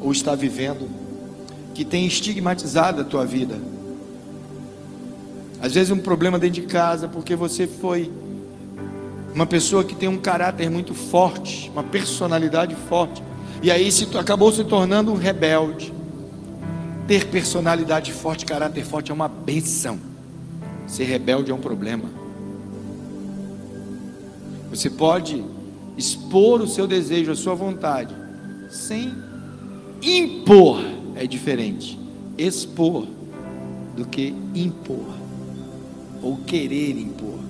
ou está vivendo que tem estigmatizado a tua vida. Às vezes um problema dentro de casa porque você foi uma pessoa que tem um caráter muito forte, uma personalidade forte, e aí se, acabou se tornando um rebelde. Ter personalidade forte, caráter forte é uma benção. Ser rebelde é um problema. Você pode expor o seu desejo, a sua vontade, sem impor. É diferente expor do que impor ou querer impor.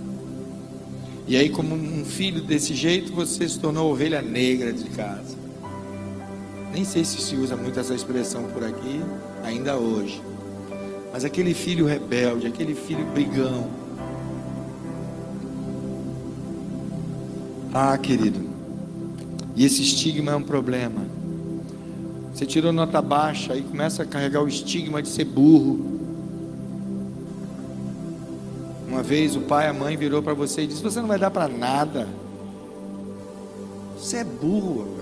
E aí, como um filho desse jeito, você se tornou ovelha negra de casa. Nem sei se se usa muito essa expressão por aqui, ainda hoje. Mas aquele filho rebelde, aquele filho brigão, Ah, querido, e esse estigma é um problema. Você tirou nota baixa e começa a carregar o estigma de ser burro. Uma vez o pai, a mãe virou para você e disse: Você não vai dar para nada. Você é burro,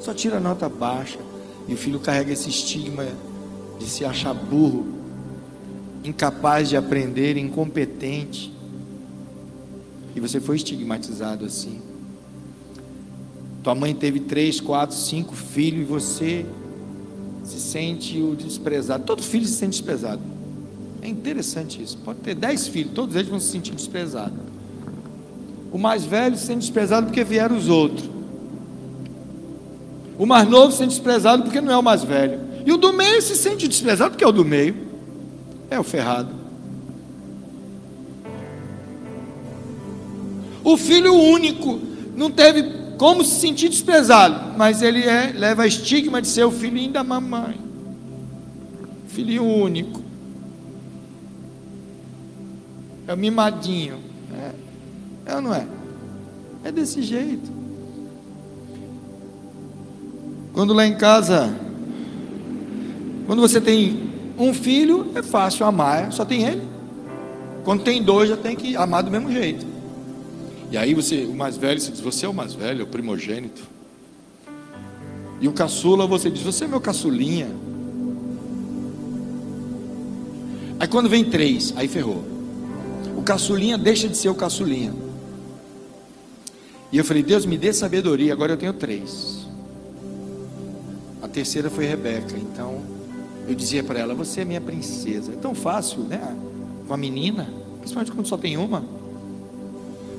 só tira nota baixa. E o filho carrega esse estigma de se achar burro, incapaz de aprender, incompetente. E você foi estigmatizado assim. Tua mãe teve três, quatro, cinco filhos e você se sente o desprezado. Todo filho se sente desprezado. É interessante isso. Pode ter dez filhos, todos eles vão se sentir desprezados. O mais velho se sente desprezado porque vieram os outros. O mais novo se sente desprezado porque não é o mais velho. E o do meio se sente desprezado porque é o do meio. É o ferrado. O filho único não teve como se sentir desprezado, mas ele é, leva estigma de ser o filhinho da mamãe. Filhinho único. É o mimadinho. É, é ou não é? É desse jeito. Quando lá em casa, quando você tem um filho, é fácil amar, só tem ele. Quando tem dois, já tem que amar do mesmo jeito. E aí você, o mais velho, você diz, você é o mais velho, é o primogênito. E o caçula, você diz, você é meu caçulinha. Aí quando vem três, aí ferrou. O caçulinha deixa de ser o caçulinha. E eu falei, Deus me dê sabedoria, agora eu tenho três. A terceira foi Rebeca. Então eu dizia para ela: Você é minha princesa. É tão fácil, né? Com a menina, principalmente quando só tem uma.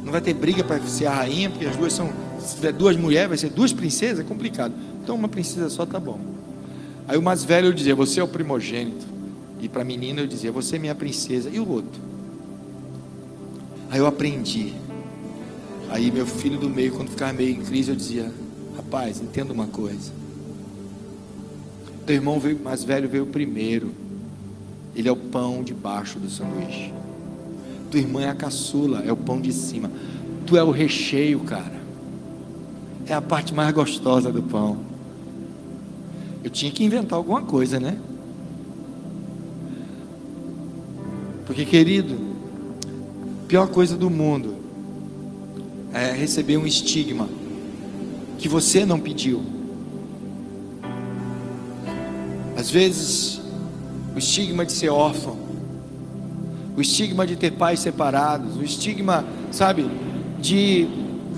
Não vai ter briga para ser a rainha, porque as duas são. Se tiver duas mulheres, vai ser duas princesas, é complicado. Então uma princesa só tá bom. Aí o mais velho eu dizia: Você é o primogênito. E para a menina eu dizia: Você é minha princesa. E o outro? Aí eu aprendi. Aí meu filho do meio, quando ficava meio em crise, eu dizia: Rapaz, entenda uma coisa. Teu irmão veio, mais velho veio primeiro. Ele é o pão de baixo do sanduíche. Tua irmã é a caçula, é o pão de cima. Tu é o recheio, cara. É a parte mais gostosa do pão. Eu tinha que inventar alguma coisa, né? Porque, querido, pior coisa do mundo é receber um estigma que você não pediu. Às vezes, o estigma de ser órfão, o estigma de ter pais separados, o estigma, sabe, de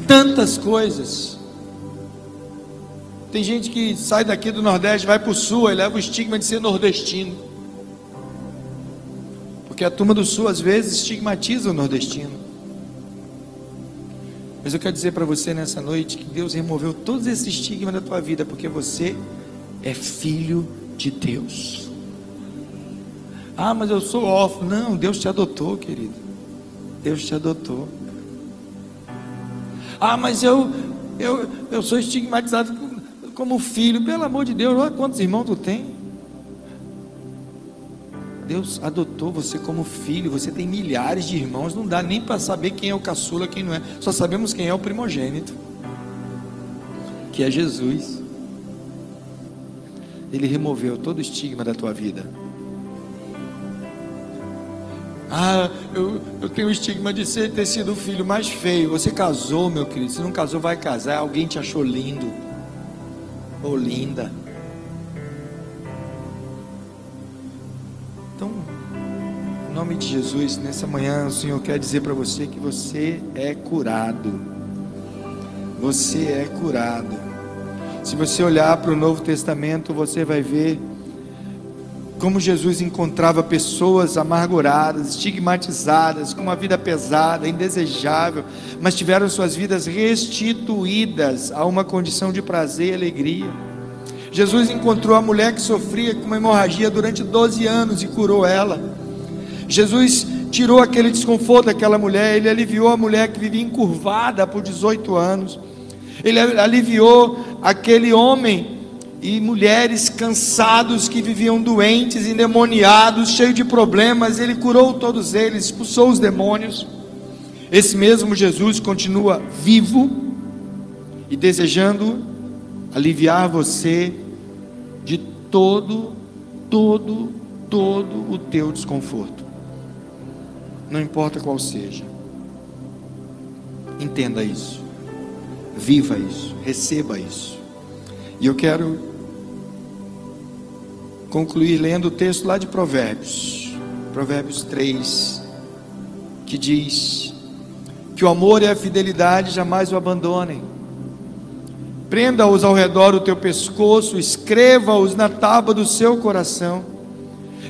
tantas coisas. Tem gente que sai daqui do Nordeste, vai para o Sul e leva o estigma de ser nordestino. Porque a turma do Sul às vezes estigmatiza o nordestino. Mas eu quero dizer para você nessa noite que Deus removeu todos esses estigmas da tua vida, porque você é filho de Deus. Ah, mas eu sou órfão. Não, Deus te adotou, querido. Deus te adotou. Ah, mas eu eu, eu sou estigmatizado como filho. Pelo amor de Deus, olha quantos irmãos tu tem. Deus adotou você como filho. Você tem milhares de irmãos. Não dá nem para saber quem é o caçula, quem não é. Só sabemos quem é o primogênito, que é Jesus. Ele removeu todo o estigma da tua vida. Ah, eu, eu tenho o estigma de ser, ter sido o filho mais feio. Você casou, meu querido. Se não casou, vai casar. Alguém te achou lindo ou linda. Então, em nome de Jesus, nessa manhã o Senhor quer dizer para você que você é curado. Você é curado. Se você olhar para o Novo Testamento, você vai ver como Jesus encontrava pessoas amarguradas, estigmatizadas, com uma vida pesada, indesejável, mas tiveram suas vidas restituídas a uma condição de prazer e alegria. Jesus encontrou a mulher que sofria com uma hemorragia durante 12 anos e curou ela. Jesus tirou aquele desconforto daquela mulher, ele aliviou a mulher que vivia encurvada por 18 anos. Ele aliviou aquele homem e mulheres cansados que viviam doentes, endemoniados, cheios de problemas. Ele curou todos eles, expulsou os demônios. Esse mesmo Jesus continua vivo e desejando aliviar você de todo, todo, todo o teu desconforto. Não importa qual seja. Entenda isso. Viva isso. Receba isso. E eu quero concluir lendo o texto lá de Provérbios. Provérbios 3, que diz que o amor e a fidelidade jamais o abandonem. Prenda-os ao redor do teu pescoço, escreva-os na tábua do seu coração.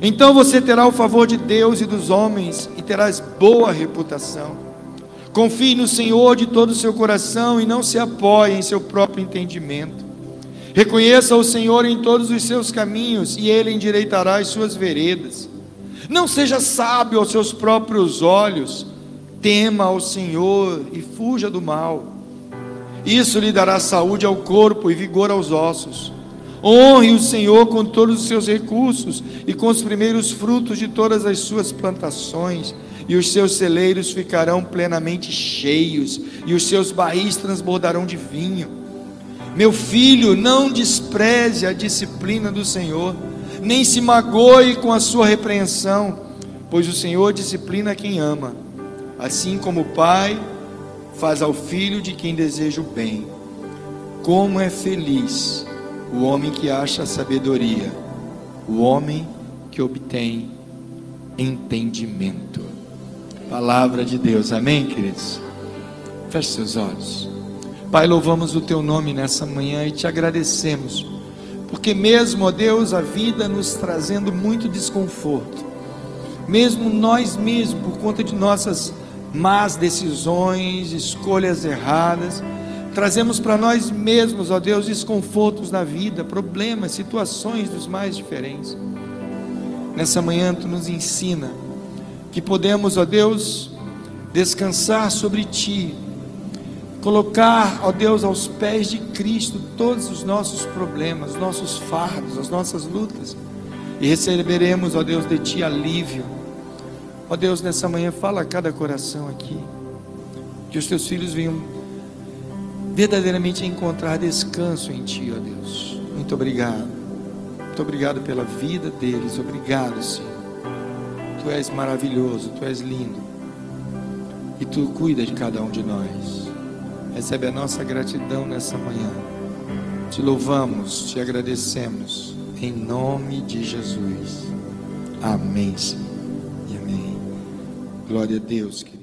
Então você terá o favor de Deus e dos homens e terás boa reputação. Confie no Senhor de todo o seu coração e não se apoie em seu próprio entendimento. Reconheça o Senhor em todos os seus caminhos e ele endireitará as suas veredas. Não seja sábio aos seus próprios olhos, tema ao Senhor e fuja do mal. Isso lhe dará saúde ao corpo e vigor aos ossos. Honre o Senhor com todos os seus recursos e com os primeiros frutos de todas as suas plantações, e os seus celeiros ficarão plenamente cheios, e os seus barris transbordarão de vinho. Meu filho, não despreze a disciplina do Senhor nem se magoe com a sua repreensão, pois o Senhor disciplina quem ama, assim como o Pai faz ao filho de quem deseja o bem. Como é feliz o homem que acha sabedoria, o homem que obtém entendimento. Palavra de Deus, amém, queridos? Feche seus olhos. Pai, louvamos o teu nome nessa manhã e te agradecemos porque mesmo, ó Deus, a vida nos trazendo muito desconforto, mesmo nós mesmos, por conta de nossas más decisões, escolhas erradas, trazemos para nós mesmos, ó Deus, desconfortos na vida, problemas, situações dos mais diferentes. Nessa manhã tu nos ensina que podemos, ó Deus, descansar sobre ti, colocar, ó Deus, aos pés de Cristo todos os nossos problemas, nossos fardos, as nossas lutas, e receberemos, ó Deus, de Ti alívio. Ó Deus, nessa manhã, fala a cada coração aqui, que os Teus filhos venham verdadeiramente encontrar descanso em Ti, ó Deus. Muito obrigado. Muito obrigado pela vida deles. Obrigado, Senhor. Tu és maravilhoso, Tu és lindo. E Tu cuida de cada um de nós. Recebe a nossa gratidão nessa manhã. Te louvamos, te agradecemos. Em nome de Jesus. Amém, Senhor. E amém. Glória a Deus, querido.